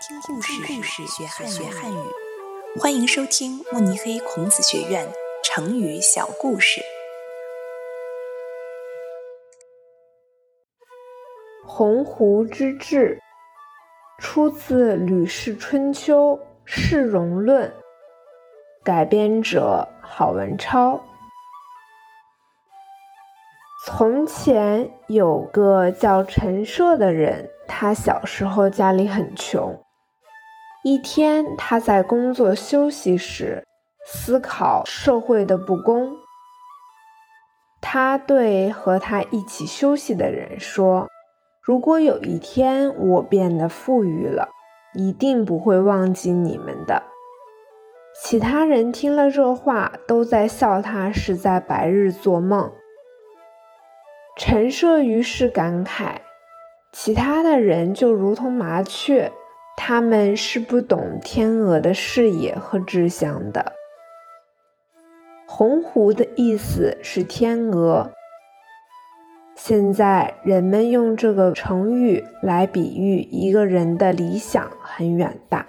听故事，故事学汉学汉语。欢迎收听慕尼黑孔子学院成语小故事。鸿鹄之志出自《吕氏春秋·世荣论》，改编者郝文超。从前有个叫陈涉的人，他小时候家里很穷。一天，他在工作休息时思考社会的不公。他对和他一起休息的人说：“如果有一天我变得富裕了，一定不会忘记你们的。”其他人听了这话，都在笑他是在白日做梦。陈涉于是感慨，其他的人就如同麻雀，他们是不懂天鹅的视野和志向的。鸿鹄的意思是天鹅，现在人们用这个成语来比喻一个人的理想很远大。